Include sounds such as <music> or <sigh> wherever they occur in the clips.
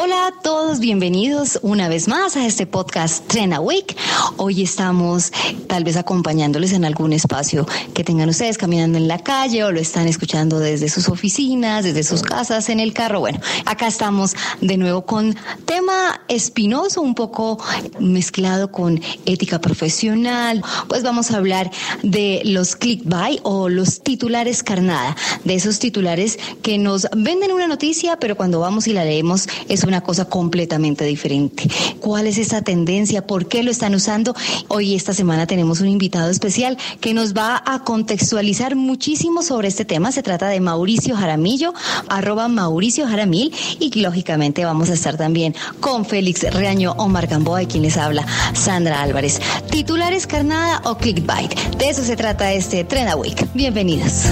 Hola a todos, bienvenidos una vez más a este podcast Tren Week. Hoy estamos tal vez acompañándoles en algún espacio que tengan ustedes caminando en la calle o lo están escuchando desde sus oficinas, desde sus casas, en el carro. Bueno, acá estamos de nuevo con tema espinoso, un poco mezclado con ética profesional. Pues vamos a hablar de los clickbait o los titulares carnada, de esos titulares que nos venden una noticia, pero cuando vamos y la leemos es una cosa completamente diferente. ¿Cuál es esa tendencia? ¿Por qué lo están usando? Hoy, esta semana, tenemos un invitado especial que nos va a contextualizar muchísimo sobre este tema. Se trata de Mauricio Jaramillo, arroba Mauricio Jaramil, y lógicamente vamos a estar también con Félix Reaño, Omar Gamboa y quien les habla, Sandra Álvarez. Titulares carnada o clickbait. De eso se trata este Trend Week. Bienvenidos.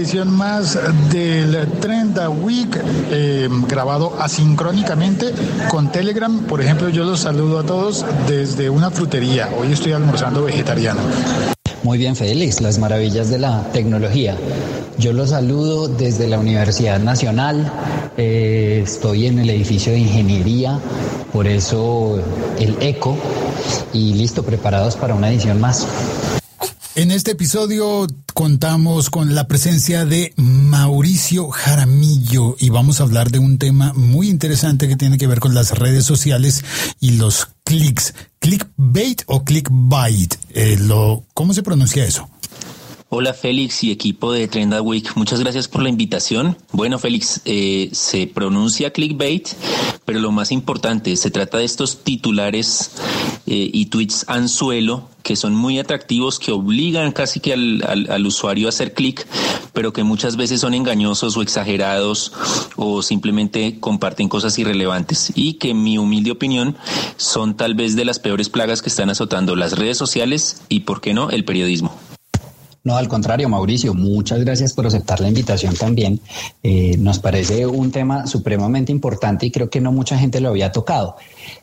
Edición más del Trend Week eh, grabado asincrónicamente con Telegram. Por ejemplo, yo los saludo a todos desde una frutería. Hoy estoy almorzando vegetariano. Muy bien, Félix, las maravillas de la tecnología. Yo los saludo desde la Universidad Nacional. Eh, estoy en el edificio de ingeniería, por eso el eco. Y listo, preparados para una edición más. En este episodio contamos con la presencia de Mauricio Jaramillo y vamos a hablar de un tema muy interesante que tiene que ver con las redes sociales y los clics. ¿Clickbait o clickbait? Eh, ¿Cómo se pronuncia eso? Hola Félix y equipo de Trenda Week, muchas gracias por la invitación. Bueno Félix, eh, se pronuncia clickbait, pero lo más importante, se trata de estos titulares eh, y tweets anzuelo que son muy atractivos, que obligan casi que al, al usuario a hacer clic, pero que muchas veces son engañosos o exagerados o simplemente comparten cosas irrelevantes y que en mi humilde opinión son tal vez de las peores plagas que están azotando las redes sociales y, por qué no, el periodismo. No, al contrario, Mauricio, muchas gracias por aceptar la invitación también. Eh, nos parece un tema supremamente importante y creo que no mucha gente lo había tocado.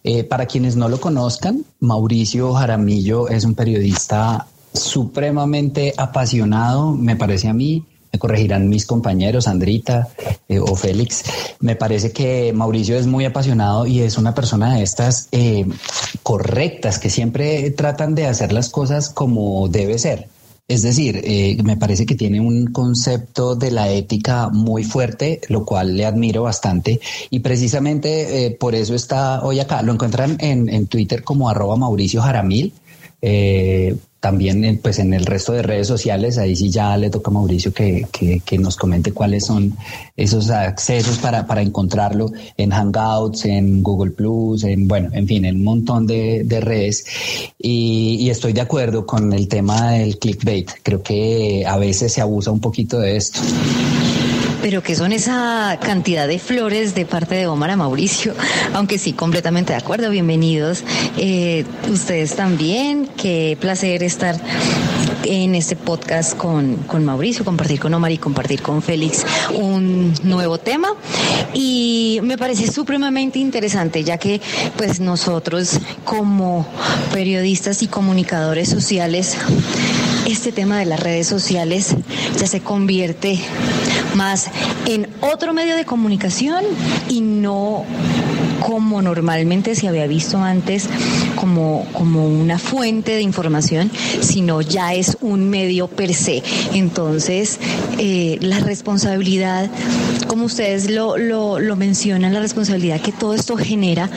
Eh, para quienes no lo conozcan, Mauricio Jaramillo es un periodista supremamente apasionado, me parece a mí, me corregirán mis compañeros, Andrita eh, o Félix. Me parece que Mauricio es muy apasionado y es una persona de estas correctas que siempre tratan de hacer las cosas como debe ser. Es decir, eh, me parece que tiene un concepto de la ética muy fuerte, lo cual le admiro bastante y precisamente eh, por eso está hoy acá. Lo encuentran en, en Twitter como arroba Mauricio Jaramil. Eh, también pues en el resto de redes sociales, ahí sí ya le toca a Mauricio que, que, nos comente cuáles son esos accesos para, para, encontrarlo en Hangouts, en Google Plus, en bueno, en fin, en un montón de, de redes. Y, y, estoy de acuerdo con el tema del clickbait. Creo que a veces se abusa un poquito de esto. Pero que son esa cantidad de flores de parte de Omar a Mauricio, aunque sí, completamente de acuerdo, bienvenidos. Eh, ustedes también, qué placer estar en este podcast con, con Mauricio, compartir con Omar y compartir con Félix un nuevo tema. Y me parece supremamente interesante, ya que pues nosotros como periodistas y comunicadores sociales, este tema de las redes sociales ya se convierte más en otro medio de comunicación y no como normalmente se había visto antes como, como una fuente de información, sino ya es un medio per se. Entonces, eh, la responsabilidad, como ustedes lo, lo, lo mencionan, la responsabilidad que todo esto genera,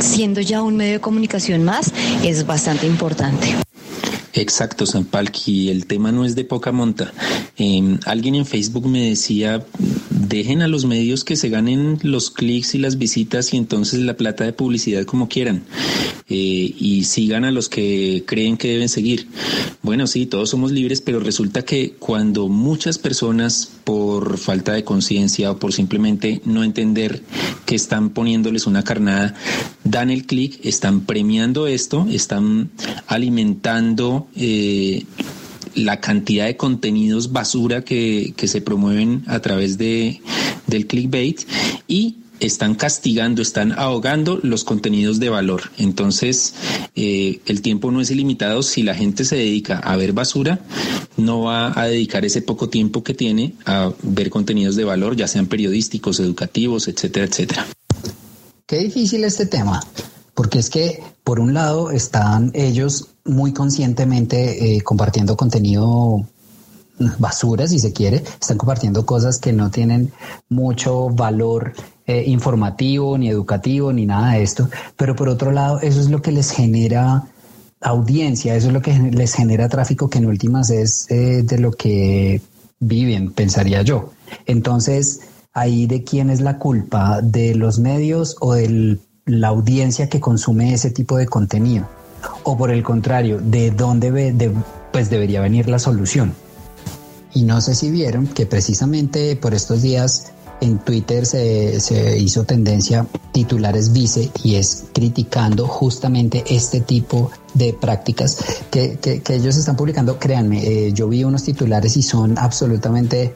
siendo ya un medio de comunicación más, es bastante importante. Exacto, Palki, el tema no es de poca monta. Em, alguien en Facebook me decía, dejen a los medios que se ganen los clics y las visitas y entonces la plata de publicidad como quieran. Eh, y sigan a los que creen que deben seguir. Bueno, sí, todos somos libres, pero resulta que cuando muchas personas por falta de conciencia o por simplemente no entender que están poniéndoles una carnada, dan el clic, están premiando esto, están alimentando eh, la cantidad de contenidos basura que, que se promueven a través de, del clickbait y están castigando, están ahogando los contenidos de valor. Entonces, eh, el tiempo no es ilimitado. Si la gente se dedica a ver basura, no va a dedicar ese poco tiempo que tiene a ver contenidos de valor, ya sean periodísticos, educativos, etcétera, etcétera. Qué difícil este tema, porque es que por un lado están ellos muy conscientemente eh, compartiendo contenido basura, si se quiere, están compartiendo cosas que no tienen mucho valor eh, informativo, ni educativo, ni nada de esto, pero por otro lado, eso es lo que les genera audiencia, eso es lo que les genera tráfico, que en últimas es eh, de lo que viven, pensaría yo. Entonces, ahí de quién es la culpa, de los medios o de la audiencia que consume ese tipo de contenido, o por el contrario, de dónde de, pues debería venir la solución. Y no sé si vieron que precisamente por estos días en Twitter se, hizo tendencia titulares vice y es criticando justamente este tipo de prácticas que, ellos están publicando. Créanme, eh, yo vi unos titulares y son absolutamente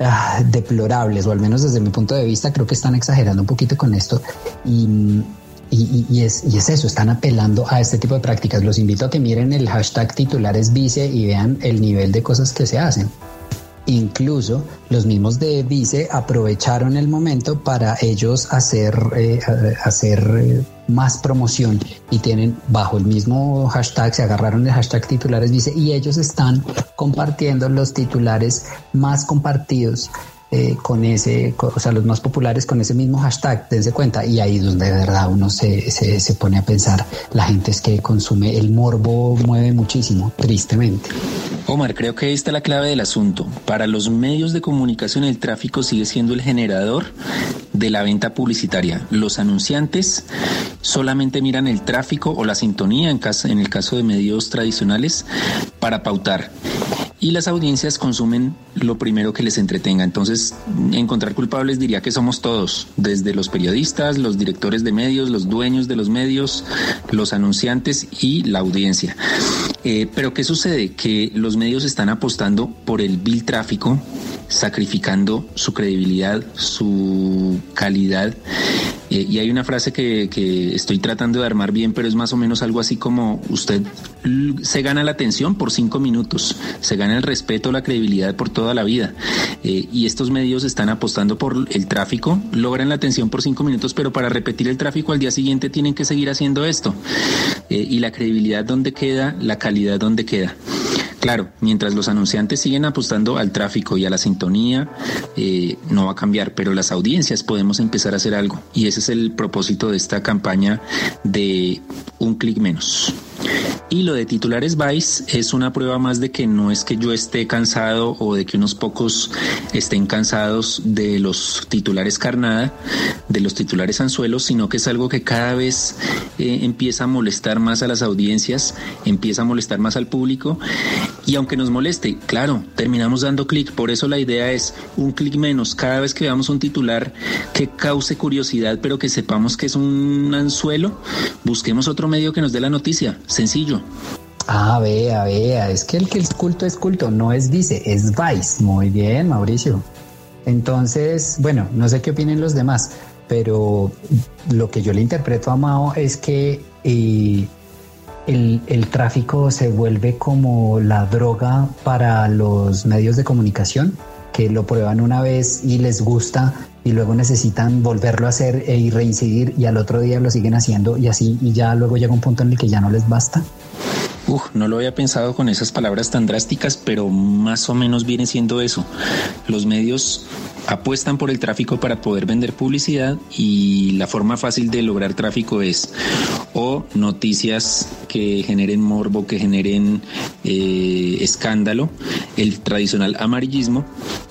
ah, deplorables, o al menos desde mi punto de vista creo que están exagerando un poquito con esto. Y, y, es, y, es, eso, están apelando a este tipo de prácticas. Los invito a que miren el hashtag titulares vice y vean el nivel de cosas que se hacen. Incluso los mismos de Vice aprovecharon el momento para ellos hacer, eh, hacer eh, más promoción y tienen bajo el mismo hashtag, se agarraron el hashtag titulares Vice y ellos están compartiendo los titulares más compartidos eh, con ese, o sea, los más populares con ese mismo hashtag, dense cuenta, y ahí es donde de verdad uno se, se, se, pone a pensar, la gente es que consume, el morbo mueve muchísimo, tristemente. Omar, creo que ahí está la clave del asunto. Para los medios de comunicación el tráfico sigue siendo el generador de la venta publicitaria. Los anunciantes solamente miran el tráfico o la sintonía en, caso, en el caso de medios tradicionales para pautar y las audiencias consumen lo primero que les entretenga. Entonces, encontrar culpables diría que somos todos, desde los periodistas, los directores de medios, los dueños de los medios, los anunciantes y la audiencia. Eh, pero ¿qué sucede? Que los medios están apostando por el bill tráfico, sacrificando su credibilidad, su calidad y hay una frase que, que, estoy tratando de armar bien, pero es más o menos algo así como usted se gana la atención por cinco minutos, se gana el respeto, la credibilidad por toda la vida. Eh, y estos medios están apostando por el tráfico, logran la atención por cinco minutos, pero para repetir el tráfico al día siguiente tienen que seguir haciendo esto. Eh, y la credibilidad dónde queda, la calidad dónde queda. Claro, mientras los anunciantes siguen apostando al tráfico y a la sintonía, eh, no va a cambiar, pero las audiencias podemos empezar a hacer algo. Y ese es el propósito de esta campaña de un clic menos. Y lo de titulares Vice es una prueba más de que no es que yo esté cansado o de que unos pocos estén cansados de los titulares carnada, de los titulares anzuelos, sino que es algo que cada vez eh, empieza a molestar más a las audiencias, empieza a molestar más al público. Y aunque nos moleste, claro, terminamos dando clic. Por eso la idea es un clic menos. Cada vez que veamos un titular que cause curiosidad, pero que sepamos que es un anzuelo, busquemos otro medio que nos dé la noticia. Sencillo. Ah, vea, vea, es que el que es culto es culto, no es dice, es vice. Muy bien, Mauricio. Entonces, bueno, no sé qué opinen los demás, pero lo que yo le interpreto a Mao es que eh, el, el, tráfico se vuelve como la droga para los medios de comunicación, que lo prueban una vez y les gusta y luego necesitan volverlo a hacer e y reincidir y al otro día lo siguen haciendo y así y ya luego llega un punto en el que ya no les basta. Uf, no lo había pensado con esas palabras tan drásticas, pero más o menos viene siendo eso. Los medios apuestan por el tráfico para poder vender publicidad y la forma fácil de lograr tráfico es o noticias que generen morbo, que generen eh, escándalo, el tradicional amarillismo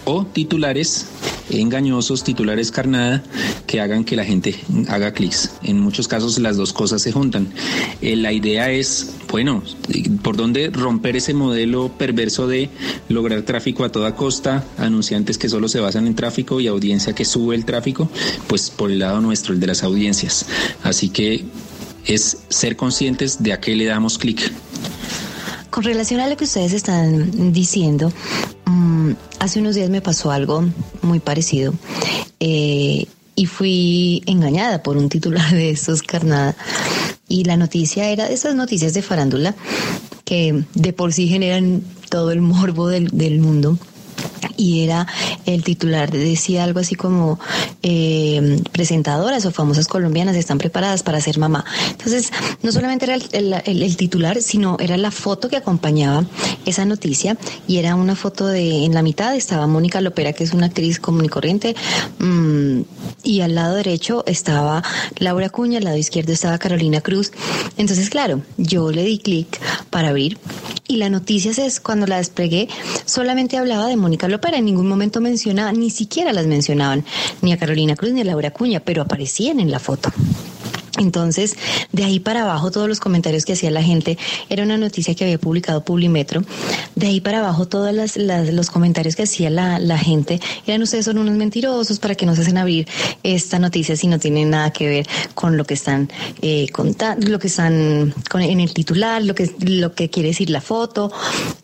o titulares engañosos, titulares carnada, que hagan que la gente haga clics. En muchos casos las dos cosas se juntan. Eh, la idea es, bueno, por dónde romper ese modelo perverso de lograr tráfico a toda costa, anunciantes que solo se basan en tráfico y audiencia que sube el tráfico, pues por el lado nuestro, el de las audiencias. Así que es ser conscientes de a qué le damos clic. Con relación a lo que ustedes están diciendo, mm, hace unos días me pasó algo muy parecido. Eh, y fui engañada por un titular de estos carnada. Y la noticia era de esas noticias de farándula que de por sí generan todo el morbo del, del mundo y era el titular, decía algo así como eh, presentadoras o famosas colombianas están preparadas para ser mamá. Entonces, no solamente era el, titular, sino era la foto que acompañaba esa noticia y era una foto de, en la mitad estaba Mónica Lopera, que es una actriz común y corriente, mm, y al lado derecho estaba Laura Cuña, al lado izquierdo estaba Carolina Cruz. Entonces, claro, yo le di clic para abrir y la noticia es cuando la desplegué solamente hablaba de Mónica Lopera, en ningún momento mencionaba, ni siquiera las mencionaban, ni a Carolina Cruz ni a Laura Cuña, pero aparecían en la foto. Entonces, de ahí para abajo, todos los comentarios que hacía la gente, era una noticia que había publicado Publimetro, de ahí para abajo todos los comentarios que hacía la, gente, eran ustedes son unos mentirosos para que no se hacen abrir esta noticia si no tienen nada que ver con lo que están eh, contando, lo que están en el titular, lo que, lo que quiere decir la foto.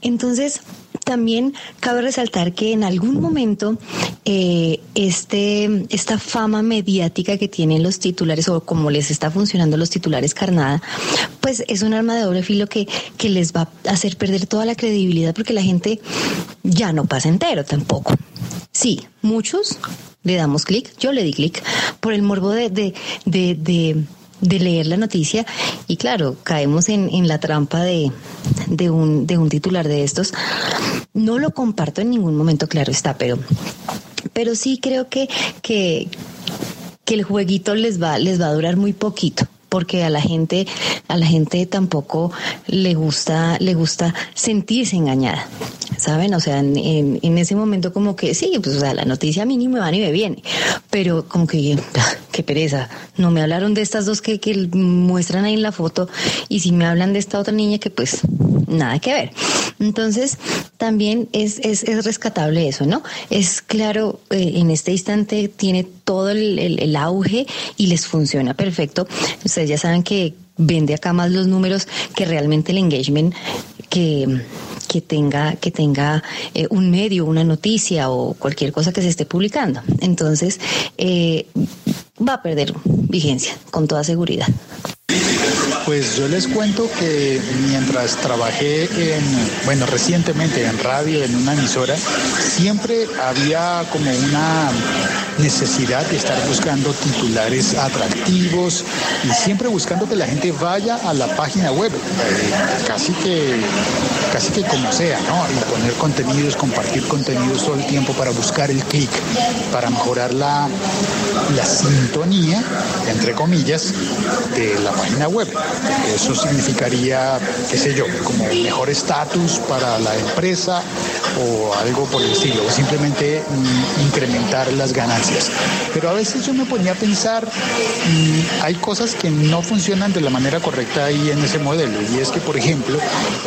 Entonces, también cabe resaltar que en algún momento eh, este, esta fama mediática que tienen los titulares o como les está funcionando los titulares carnada, pues es un arma de doble filo que, que les va a hacer perder toda la credibilidad porque la gente ya no pasa entero tampoco. Sí, muchos le damos clic, yo le di clic por el morbo de, de, de de leer la noticia y claro, caemos en, en la trampa de, de, un, de un titular de estos. No lo comparto en ningún momento, claro está, pero, pero sí creo que, que, que el jueguito les va, les va a durar muy poquito porque a la gente a la gente tampoco le gusta le gusta sentirse engañada saben o sea en, en, ese momento como que sí pues o sea la noticia mínimo va y me viene pero como que qué pereza. No me hablaron de estas dos que, que muestran ahí en la foto y si me hablan de esta otra niña que pues nada que ver. Entonces, también es, es, es rescatable eso, ¿no? Es claro, eh, en este instante tiene todo el, el, auge y les funciona perfecto. Ustedes ya saben que vende acá más los números que realmente el engagement que que tenga, que tenga eh, un medio, una noticia o cualquier cosa que se esté publicando. Entonces, eh, va a perder vigencia, con toda seguridad. Pues yo les cuento que mientras trabajé en, bueno, recientemente en radio, en una emisora, siempre había como una necesidad de estar buscando titulares atractivos y siempre buscando que la gente vaya a la página web, eh, casi que casi que como sea, ¿no? Y poner contenidos, compartir contenidos todo el tiempo para buscar el clic, para mejorar la, la sintonía, entre comillas, de la página web. Eso significaría, qué sé yo, como mejor estatus para la empresa o algo por el estilo, o simplemente mm, incrementar las ganancias. Pero a veces yo me ponía a pensar, mm, hay cosas que no funcionan de la manera correcta ahí en ese modelo. Y es que, por ejemplo,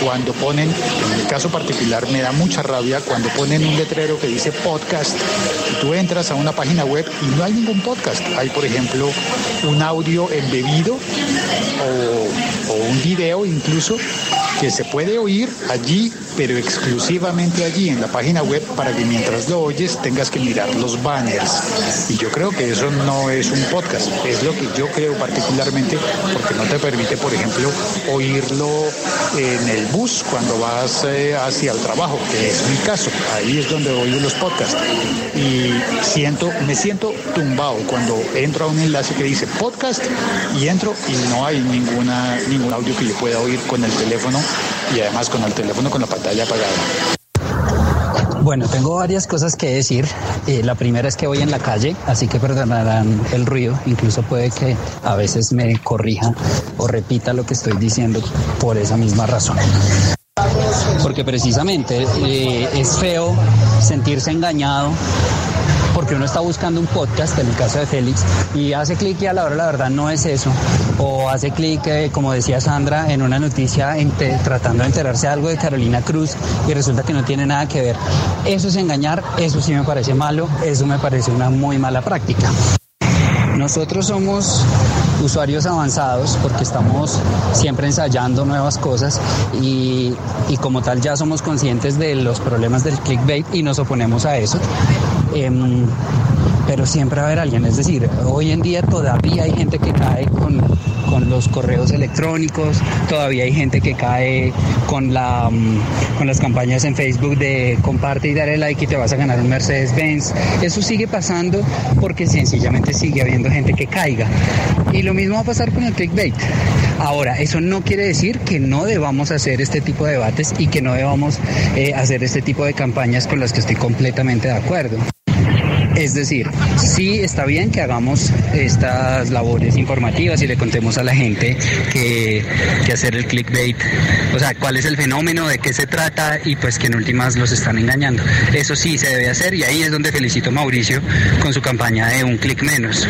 cuando ponen, en el caso particular me da mucha rabia, cuando ponen un letrero que dice podcast, y tú entras a una página web y no hay ningún podcast. Hay, por ejemplo, un audio embebido o, o un video incluso que se puede oír allí, pero exclusivamente allí en la página web para que mientras lo oyes tengas que mirar los banners. Y yo creo que eso no es un podcast, es lo que yo creo particularmente porque no te permite, por ejemplo, oírlo en el bus cuando vas eh, hacia el trabajo, que es mi caso. Ahí es donde oigo los podcasts. Y siento, me siento tumbado cuando entro a un enlace que dice podcast y entro y no hay ninguna, ningún audio que yo pueda oír con el teléfono y además con el teléfono con la pantalla apagada. Bueno, tengo varias cosas que decir. Eh, la primera es que voy en la calle, así que perdonarán el ruido. Incluso puede que a veces me corrija o repita lo que estoy diciendo por esa misma razón. Porque precisamente eh, es feo sentirse engañado porque uno está buscando un podcast, en el caso de Félix, y hace clic y a la hora la verdad no es eso. O hace clic, eh, como decía Sandra, en una noticia tratando de enterarse de algo de Carolina Cruz y resulta que no tiene nada que ver. Eso es engañar, eso sí me parece malo, eso me parece una muy mala práctica. Nosotros somos usuarios avanzados porque estamos siempre ensayando nuevas cosas y, y, como tal ya somos conscientes de los problemas del clickbait y nos oponemos a eso. Em, pero siempre va a haber alguien. Es decir, hoy en día todavía hay gente que cae con, con los correos electrónicos, todavía hay gente que cae con, la, mm, con las campañas en Facebook de comparte y dale like y te vas a ganar un Mercedes-Benz. Eso sigue pasando porque sencillamente sigue habiendo gente que caiga. Y lo mismo va a pasar con el clickbait. Ahora, eso no quiere decir que no debamos hacer este tipo de debates y que no debamos eh, hacer este tipo de campañas con las que estoy completamente de acuerdo. Es decir, sí está bien que hagamos estas labores informativas y le contemos a la gente que, hacer el clickbait, o sea, cuál es el fenómeno, de qué se trata y pues que en últimas los están engañando. Eso sí se debe hacer y ahí es donde felicito a Mauricio con su campaña de un clic menos.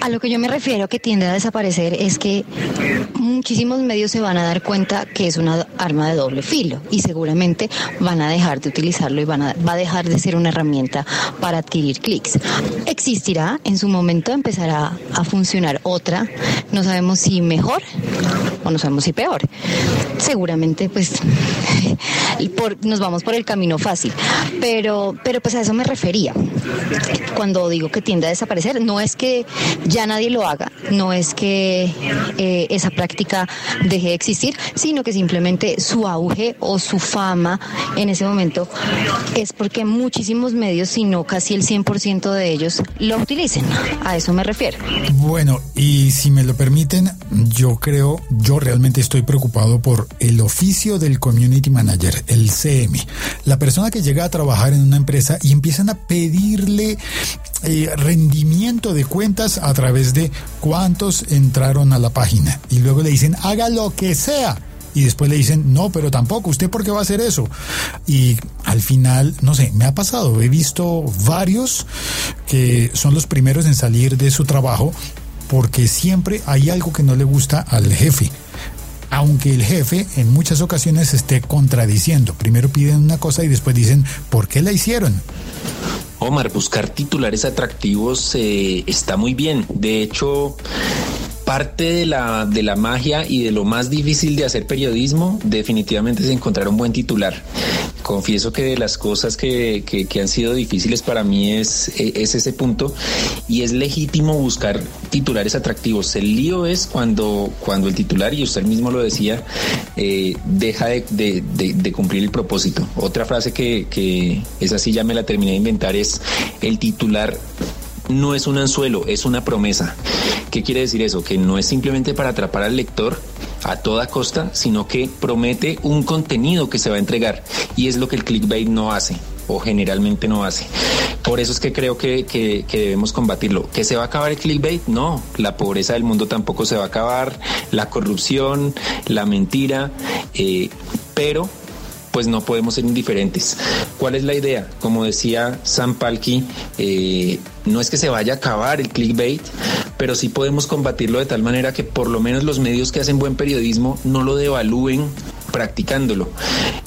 A lo que yo me refiero que tiende a desaparecer es que muchísimos medios se van a dar cuenta que es una arma de doble filo y seguramente van a dejar de utilizarlo y van a, va a dejar de ser una herramienta para adquirir clics. Existirá, en su momento empezará a funcionar otra, no sabemos si mejor o no sabemos si peor. Seguramente pues <laughs> por, nos vamos por el camino fácil, pero, pero pues a eso me refería. Cuando digo que tiende a desaparecer, no es que ya nadie lo haga, no es que eh, esa práctica deje de existir, sino que simplemente su auge o su fama en ese momento es porque muchísimos medios, si no casi el 100% de ellos, lo utilicen. A eso me refiero. Bueno, y si me lo permiten, yo creo, yo realmente estoy preocupado por el oficio del Community Manager, el CM. La persona que llega a trabajar en una empresa y empiezan a pedirle eh, rendimiento de cuentas a través de cuántos entraron a la página. Y luego le dicen, haga lo que sea. Y después le dicen, no, pero tampoco, ¿usted por qué va a hacer eso? Y al final, no sé, me ha pasado, he visto varios que son los primeros en salir de su trabajo porque siempre hay algo que no le gusta al jefe aunque el jefe en muchas ocasiones esté contradiciendo. Primero piden una cosa y después dicen, ¿por qué la hicieron? Omar, buscar titulares atractivos eh, está muy bien. De hecho, parte de la, de la magia y de lo más difícil de hacer periodismo definitivamente es encontrar un buen titular. Confieso que de las cosas que, que, han sido difíciles para mí es, es ese punto y es legítimo buscar titulares atractivos. El lío es cuando, cuando el titular, y usted mismo lo decía, eh, deja de, de, cumplir el propósito. Otra frase que, que esa sí ya me la terminé de inventar es el titular no es un anzuelo, es una promesa. ¿Qué quiere decir eso? Que no es simplemente para atrapar al lector a toda costa, sino que promete un contenido que se va a entregar. Y es lo que el clickbait no hace o generalmente no hace. Por eso es que creo que, debemos combatirlo. ¿Que se va a acabar el clickbait? No, la pobreza del mundo tampoco se va a acabar, la corrupción, la mentira, eh, pero pues no podemos ser indiferentes. ¿Cuál es la idea? Como decía Sam Palki, eh, no es que se vaya a acabar el clickbait, pero sí podemos combatirlo de tal manera que por lo menos los medios que hacen buen periodismo no lo devalúen practicándolo.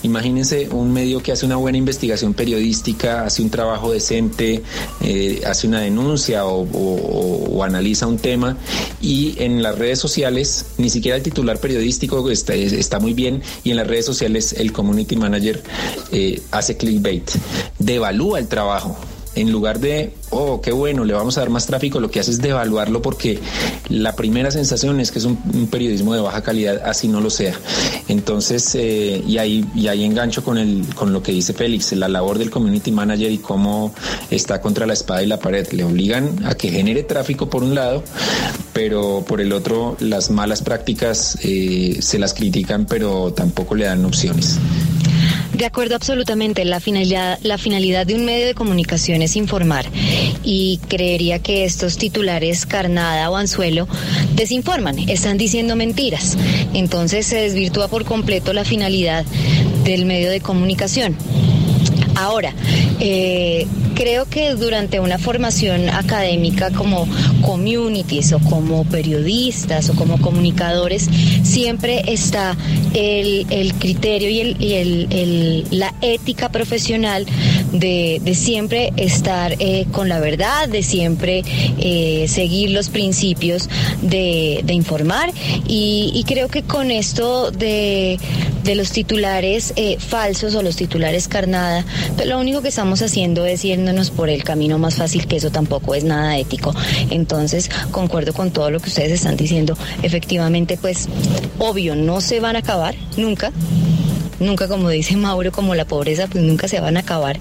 Imagínense un medio que hace una buena investigación periodística, hace un trabajo decente, eh, hace una denuncia o, analiza un tema y en las redes sociales, ni siquiera el titular periodístico está, está muy bien y en las redes sociales el community manager eh, hace clickbait, devalúa el trabajo en lugar de, oh, qué bueno, le vamos a dar más tráfico, lo que hace es devaluarlo porque la primera sensación es que es un, periodismo de baja calidad, así no lo sea. Entonces, eh, y, ahí, y ahí engancho con, el, con lo que dice Félix, la labor del community manager y cómo está contra la espada y la pared. Le obligan a que genere tráfico por un lado, pero por el otro las malas prácticas eh, se las critican, pero tampoco le dan opciones. De acuerdo absolutamente, la finalidad, la finalidad de un medio de comunicación es informar y creería que estos titulares carnada o anzuelo desinforman, están diciendo mentiras. Entonces se desvirtúa por completo la finalidad del medio de comunicación. Ahora, eh, creo que durante una formación académica como communities o como periodistas o como comunicadores, siempre está el, criterio y, el, la ética profesional de, siempre estar eh, con la verdad, de siempre eh, seguir los principios de, informar. Y, creo que con esto de, de los titulares eh, falsos o los titulares carnada, pues lo único que estamos haciendo es yéndonos por el camino más fácil, que eso tampoco es nada ético. Entonces, concuerdo con todo lo que ustedes están diciendo. Efectivamente, pues, obvio, no se van a acabar nunca nunca como dice Mauro, como la pobreza, pues nunca se van a acabar,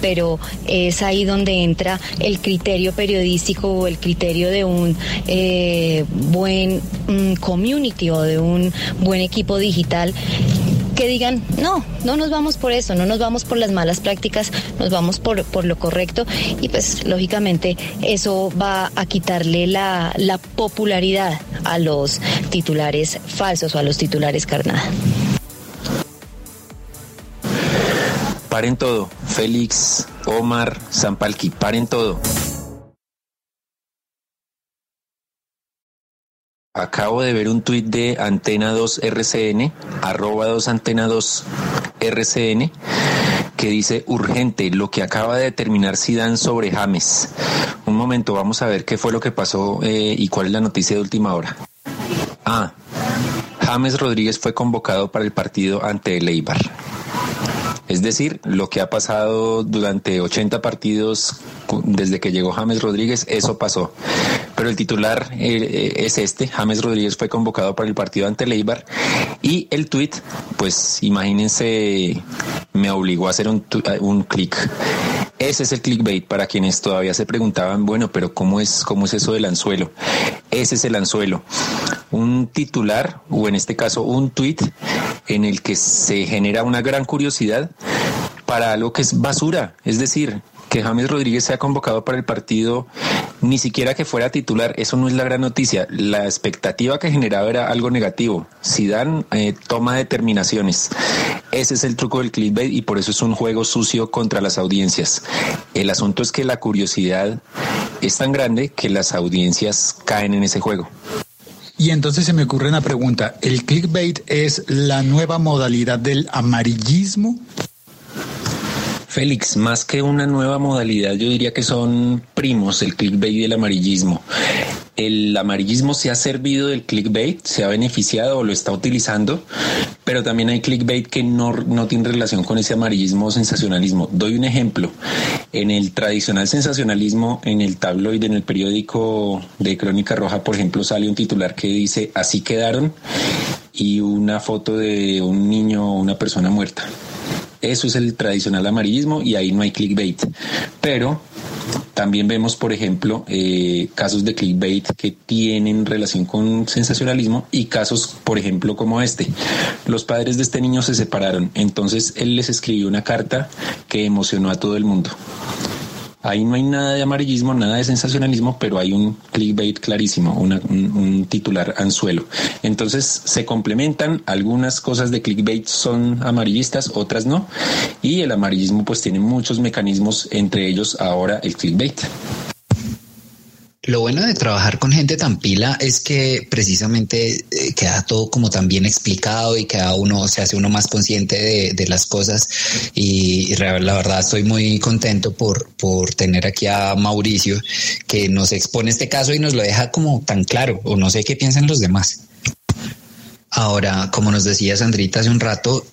pero es ahí donde entra el criterio periodístico o el criterio de un eh, buen mm, community o de un buen equipo digital que digan, no, no nos vamos por eso, no nos vamos por las malas prácticas, nos vamos por, por lo correcto y pues lógicamente eso va a quitarle la, la popularidad a los titulares falsos o a los titulares carnada. Paren todo. Félix, Omar, Zampalqui, paren todo. Acabo de ver un tuit de Antena 2 RCN, arroba 2 Antena 2 RCN, que dice urgente lo que acaba de determinar Sidán sobre James. Un momento, vamos a ver qué fue lo que pasó eh, y cuál es la noticia de última hora. Ah, James Rodríguez fue convocado para el partido ante el Eibar. Es decir, lo que ha pasado durante 80 partidos desde que llegó James Rodríguez, eso pasó. Pero el titular eh, eh, es este, James Rodríguez fue convocado para el partido ante Leibar y el tweet, pues imagínense, me obligó a hacer un, un clic. Ese es el clickbait para quienes todavía se preguntaban, bueno, pero ¿cómo es, cómo es eso del anzuelo? Ese es el anzuelo. Un titular, o en este caso un tweet, en el que se genera una gran curiosidad para algo que es basura. Es decir, que James Rodríguez sea convocado para el partido, ni siquiera que fuera titular, eso no es la gran noticia. La expectativa que generaba era algo negativo. Si dan eh, toma determinaciones. Ese es el truco del clickbait y por eso es un juego sucio contra las audiencias. El asunto es que la curiosidad es tan grande que las audiencias caen en ese juego. Y entonces se me ocurre una pregunta. ¿El clickbait es la nueva modalidad del amarillismo? Félix, más que una nueva modalidad, yo diría que son primos el clickbait y el amarillismo. El amarillismo se ha servido del clickbait, se ha beneficiado o lo está utilizando, pero también hay clickbait que no, tiene relación con ese amarillismo o sensacionalismo. Doy un ejemplo. En el tradicional sensacionalismo, en el tabloide, en el periódico de Crónica Roja, por ejemplo, sale un titular que dice así quedaron y una foto de un niño o una persona muerta. Eso es el tradicional amarillismo y ahí no hay clickbait. Pero también vemos, por ejemplo, eh, casos de clickbait que tienen relación con sensacionalismo y casos, por ejemplo, como este. Los padres de este niño se separaron, entonces él les escribió una carta que emocionó a todo el mundo. Ahí no hay nada de amarillismo, nada de sensacionalismo, pero hay un clickbait clarísimo, un, titular anzuelo. Entonces se complementan, algunas cosas de clickbait son amarillistas, otras no, y el amarillismo pues tiene muchos mecanismos, entre ellos ahora el clickbait. Lo bueno de trabajar con gente tan pila es que precisamente eh, queda todo como tan bien explicado y cada uno se hace uno más consciente de, las cosas y, la verdad estoy muy contento por, por tener aquí a Mauricio que nos expone este caso y nos lo deja como tan claro o no sé qué piensan los demás. Ahora, como nos decía Sandrita hace un rato,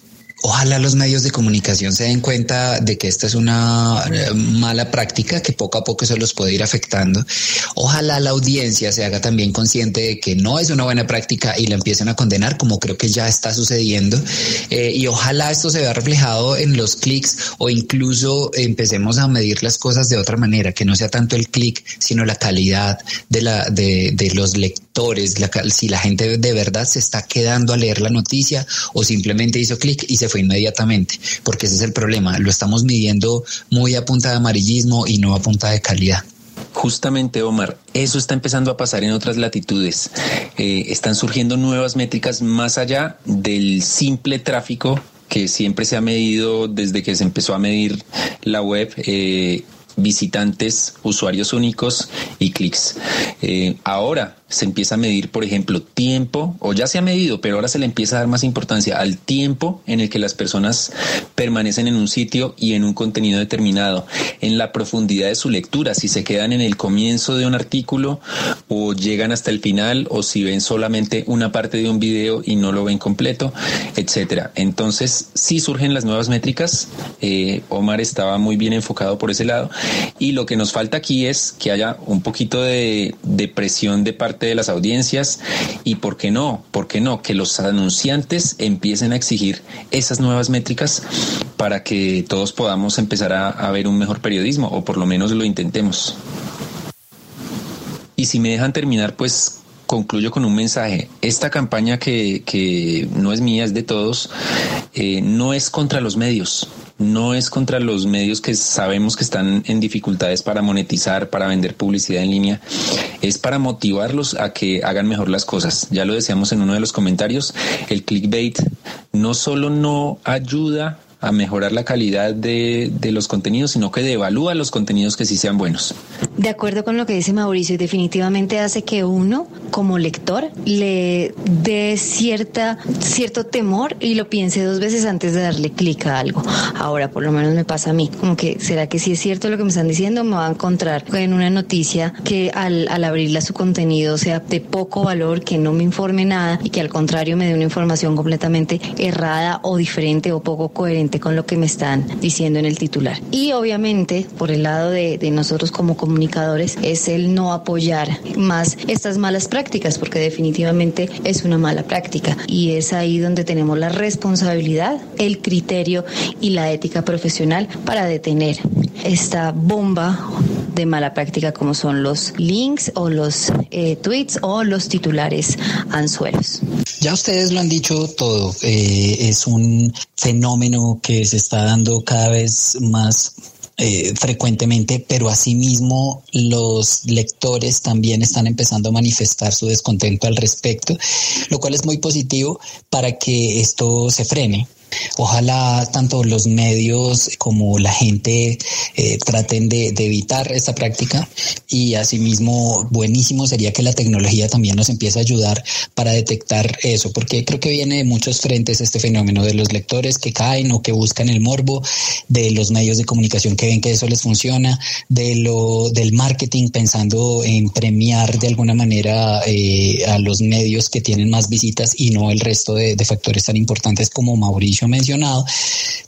Ojalá los medios de comunicación se den cuenta de que esta es una eh, mala práctica que poco a poco se los puede ir afectando. Ojalá la audiencia se haga también consciente de que no es una buena práctica y la empiecen a condenar, como creo que ya está sucediendo. Eh, y ojalá esto se vea reflejado en los clics o incluso empecemos a medir las cosas de otra manera, que no sea tanto el clic, sino la calidad de, la, de, de los lectores, si la gente de verdad se está quedando a leer la noticia o simplemente hizo clic y se fue inmediatamente, porque ese es el problema. Lo estamos midiendo muy a punta de amarillismo y no a punta de calidad. Justamente, Omar, eso está empezando a pasar en otras latitudes. Eh, están surgiendo nuevas métricas más allá del simple tráfico que siempre se ha medido desde que se empezó a medir la web. Eh, visitantes, usuarios únicos y clics. Eh, ahora se empieza a medir, por ejemplo, tiempo, o ya se ha medido, pero ahora se le empieza a dar más importancia al tiempo en el que las personas permanecen en un sitio y en un contenido determinado, en la profundidad de su lectura, si se quedan en el comienzo de un artículo o llegan hasta el final, o si ven solamente una parte de un video y no lo ven completo, etcétera. Entonces, sí surgen las nuevas métricas. Eh, Omar estaba muy bien enfocado por ese lado. Y lo que nos falta aquí es que haya un poquito de, de presión de parte de las audiencias y por qué no, por qué no, que los anunciantes empiecen a exigir esas nuevas métricas para que todos podamos empezar a, a ver un mejor periodismo o por lo menos lo intentemos. Y si me dejan terminar, pues concluyo con un mensaje. Esta campaña que, que no es mía, es de todos, eh, no es contra los medios, no es contra los medios que sabemos que están en dificultades para monetizar, para vender publicidad en línea, es para motivarlos a que hagan mejor las cosas. Ya lo decíamos en uno de los comentarios, el clickbait no solo no ayuda a mejorar la calidad de, de, los contenidos, sino que devalúa los contenidos que sí sean buenos. De acuerdo con lo que dice Mauricio, definitivamente hace que uno, como lector, le dé cierta, cierto temor y lo piense dos veces antes de darle clic a algo. Ahora, por lo menos me pasa a mí, como que, ¿será que si es cierto lo que me están diciendo? Me va a encontrar en una noticia que al, al abrirla su contenido sea de poco valor, que no me informe nada y que al contrario me dé una información completamente errada o diferente o poco coherente con lo que me están diciendo en el titular. Y obviamente, por el lado de, de nosotros como comunicadores, es el no apoyar más estas malas prácticas, porque definitivamente es una mala práctica. Y es ahí donde tenemos la responsabilidad, el criterio y la ética profesional para detener esta bomba de mala práctica como son los links o los eh, tweets o los titulares anzuelos. Ya ustedes lo han dicho todo, eh, es un fenómeno que se está dando cada vez más eh, frecuentemente, pero asimismo los lectores también están empezando a manifestar su descontento al respecto, lo cual es muy positivo para que esto se frene. Ojalá tanto los medios como la gente eh, traten de, evitar esta práctica y asimismo buenísimo sería que la tecnología también nos empiece a ayudar para detectar eso, porque creo que viene de muchos frentes este fenómeno de los lectores que caen o que buscan el morbo, de los medios de comunicación que ven que eso les funciona, de lo del marketing pensando en premiar de alguna manera eh, a los medios que tienen más visitas y no el resto de factores tan importantes como Mauricio mencionado,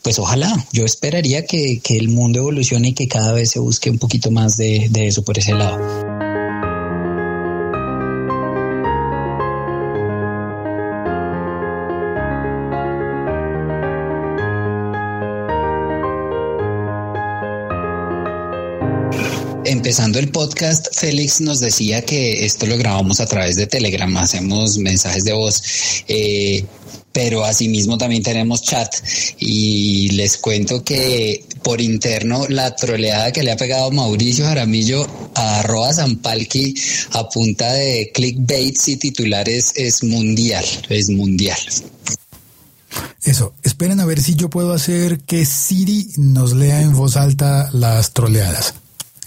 pues ojalá, yo esperaría que, que, el mundo evolucione y que cada vez se busque un poquito más de, de eso por ese lado. empezando el podcast, Félix nos decía que esto lo grabamos a través de Telegram, hacemos mensajes de voz. Eh, pero asimismo también tenemos chat y les cuento que por interno la troleada que le ha pegado Mauricio Jaramillo a arroba Zampalki a punta de clickbaits y titulares es mundial, es mundial. Eso, esperen a ver si yo puedo hacer que Siri nos lea en voz alta las troleadas,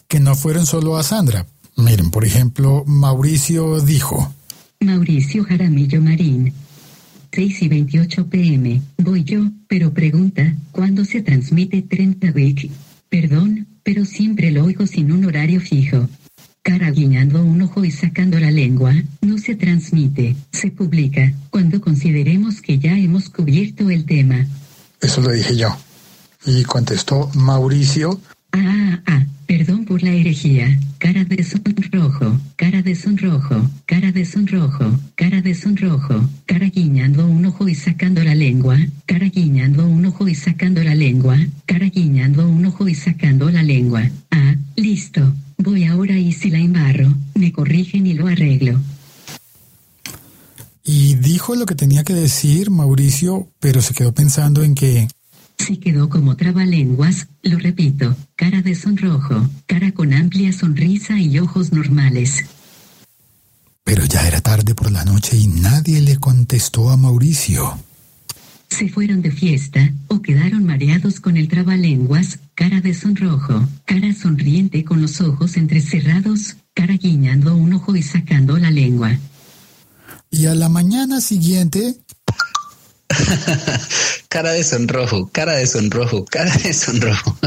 que no fueron solo a Sandra. Miren, por ejemplo, Mauricio dijo. Mauricio Jaramillo Marín, 6 y 28 pm. Voy yo, pero pregunta, ¿cuándo se transmite 30 Week? Perdón, pero siempre lo oigo sin un horario fijo. Cara guiñando un ojo y sacando la lengua, no se transmite, se publica, cuando consideremos que ya hemos cubierto el tema. Eso lo dije yo. Y contestó Mauricio. Ah, ah, perdón por la herejía. Cara de sonrojo, cara de sonrojo, cara de sonrojo, cara de sonrojo, cara guiñando un ojo y sacando la lengua, cara guiñando un ojo y sacando la lengua, cara guiñando un ojo y sacando la lengua. Ah, listo. Voy ahora y si la embarro, me corrigen y lo arreglo. Y dijo lo que tenía que decir Mauricio, pero se quedó pensando en que se quedó como trabalenguas, lo repito, cara de sonrojo, cara con amplia sonrisa y ojos normales. Pero ya era tarde por la noche y nadie le contestó a Mauricio. se fueron de fiesta, o quedaron mareados con el trabalenguas, cara de sonrojo, cara sonriente con los ojos entrecerrados, cara guiñando un ojo y sacando la lengua. Y a la mañana siguiente... <laughs> cara de sonrojo, cara de sonrojo, cara de sonrojo. <laughs>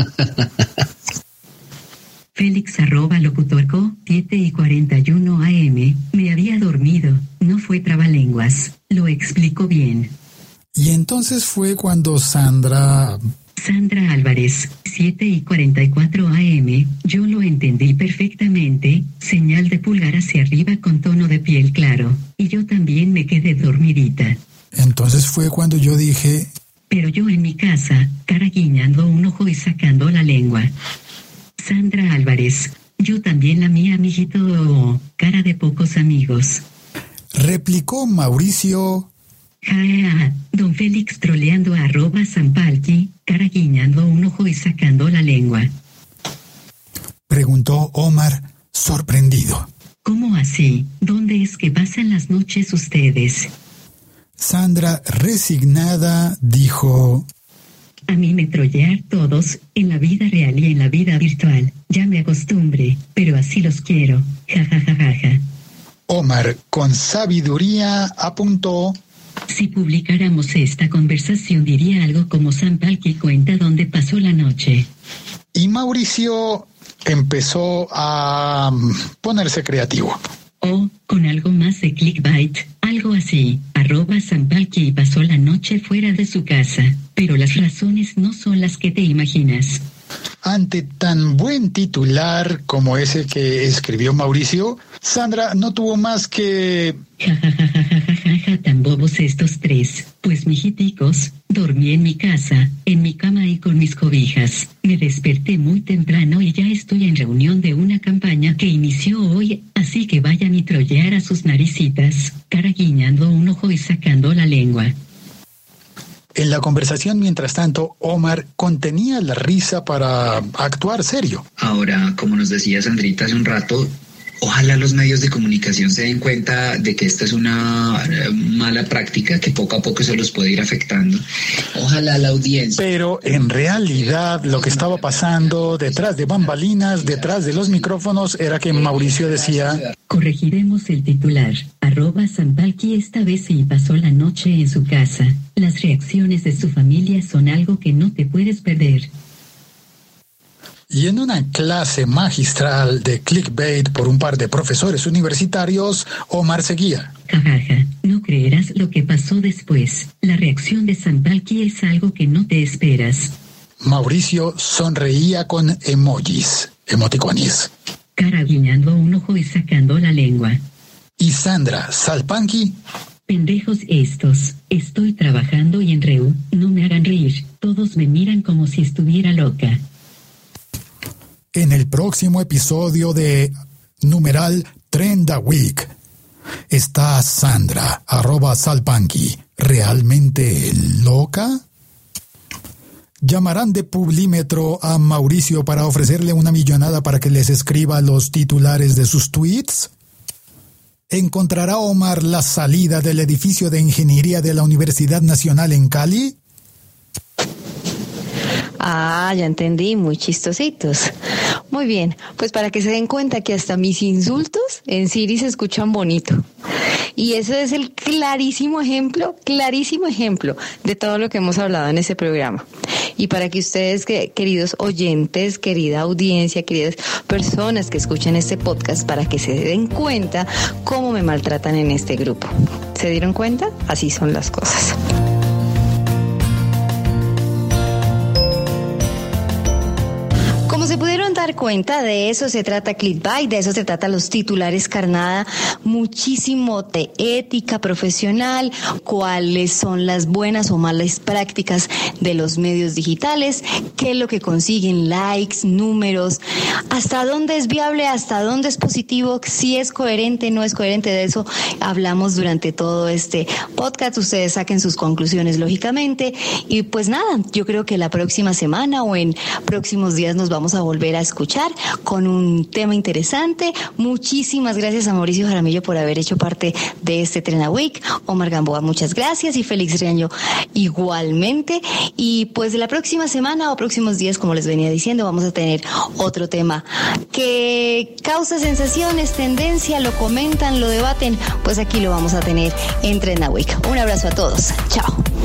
Félix arroba locutorco, 7 y 41 AM, me había dormido, no fue trabalenguas, lo explico bien. Y entonces fue cuando Sandra... Sandra Álvarez, 7 y 44 AM, yo lo entendí perfectamente, señal de pulgar hacia arriba con tono de piel claro, y yo también me quedé dormidita. Entonces fue cuando yo dije... Pero yo en mi casa, cara guiñando un ojo y sacando la lengua. Sandra Álvarez, yo también la mía, mijito, cara de pocos amigos. Replicó Mauricio Ja, don Félix troleando a arroba Zampalki, cara guiñando un ojo y sacando la lengua. Preguntó Omar, sorprendido. ¿Cómo así? ¿Dónde es que pasan las noches ustedes? Sandra, resignada, dijo... A mí me trollear todos, en la vida real y en la vida virtual. Ya me acostumbre, pero así los quiero. Ja, ja, ja, ja, ja. Omar, con sabiduría, apuntó... Si publicáramos esta conversación diría algo como San Palki cuenta dónde pasó la noche. Y Mauricio empezó a mm, ponerse creativo. O, con algo más de clickbait, algo así, arroba San Palki pasó la noche fuera de su casa, pero las razones no son las que te imaginas. Ante tan buen titular como ese que escribió Mauricio, Sandra no tuvo más que... Ja, ja, ja, ja, ja, ja, ja, tan bobos estos tres. Pues mijiticos, dormí en mi casa, en mi cama y con mis cobijas. Me desperté muy temprano y ya estoy en reunión de una campaña que inició hoy, así que vayan y trollear a sus naricitas, cara guiñando un ojo y sacando la lengua. En la conversación, mientras tanto, Omar contenía la risa para actuar serio. Ahora, como nos decía Sandrita hace un rato, ojalá los medios de comunicación se den cuenta de que esta es una eh, mala práctica que poco a poco se los puede ir afectando. Ojalá la audiencia. Pero en realidad lo que estaba pasando detrás de bambalinas, detrás de los micrófonos, era que Mauricio decía... Corregiremos el titular. Arroba Zampalki esta vez sí pasó la noche en su casa. Las reacciones de su familia son algo que no te puedes perder. Y en una clase magistral de clickbait por un par de profesores universitarios, Omar seguía. Jajaja, no creerás lo que pasó después. La reacción de Zampalki es algo que no te esperas. Mauricio sonreía con emojis, emoticonis. Cara guiñando un ojo y sacando la lengua. Y Sandra Salpanqui Pendejos estos. Estoy trabajando y en Reu, no me hagan reír. Todos me miran como si estuviera loca. En el próximo episodio de numeral Trenda Week. Está Sandra, arroba Salpanqui, ¿realmente loca? ¿Llamarán de Publímetro a Mauricio para ofrecerle una millonada para que les escriba los titulares de sus tweets? ¿Encontrará Omar la salida del edificio de ingeniería de la Universidad Nacional en Cali? Ah, ya entendí, muy chistositos. Muy bien, pues para que se den cuenta que hasta mis insultos en Siri se escuchan bonito. Y ese es el clarísimo ejemplo, clarísimo ejemplo de todo lo que hemos hablado en ese programa. Y para que ustedes, que- queridos oyentes, querida audiencia, queridas personas que escuchan este podcast, para que se den cuenta cómo me maltratan en este grupo. ¿Se dieron cuenta? Así son las cosas. Dar cuenta, de eso se trata Clickbait, de eso se trata los titulares carnada, muchísimo de ética profesional, cuáles son las buenas o malas prácticas de los medios digitales, qué es lo que consiguen, likes, números, hasta dónde es viable, hasta dónde es positivo, si es coherente, no es coherente, de eso hablamos durante todo este podcast, ustedes saquen sus conclusiones lógicamente y pues nada, yo creo que la próxima semana o en próximos días nos vamos a volver escuchar con un tema interesante. Muchísimas gracias a Mauricio Jaramillo por haber hecho parte de este Trena Week. Omar Gamboa, muchas gracias y Félix Reaño igualmente. Y pues la próxima semana o próximos días, como les venía diciendo, vamos a tener otro tema que causa sensaciones, tendencia, lo comentan, lo debaten, pues aquí lo vamos a tener en Trena Week. Un abrazo a todos. Chao.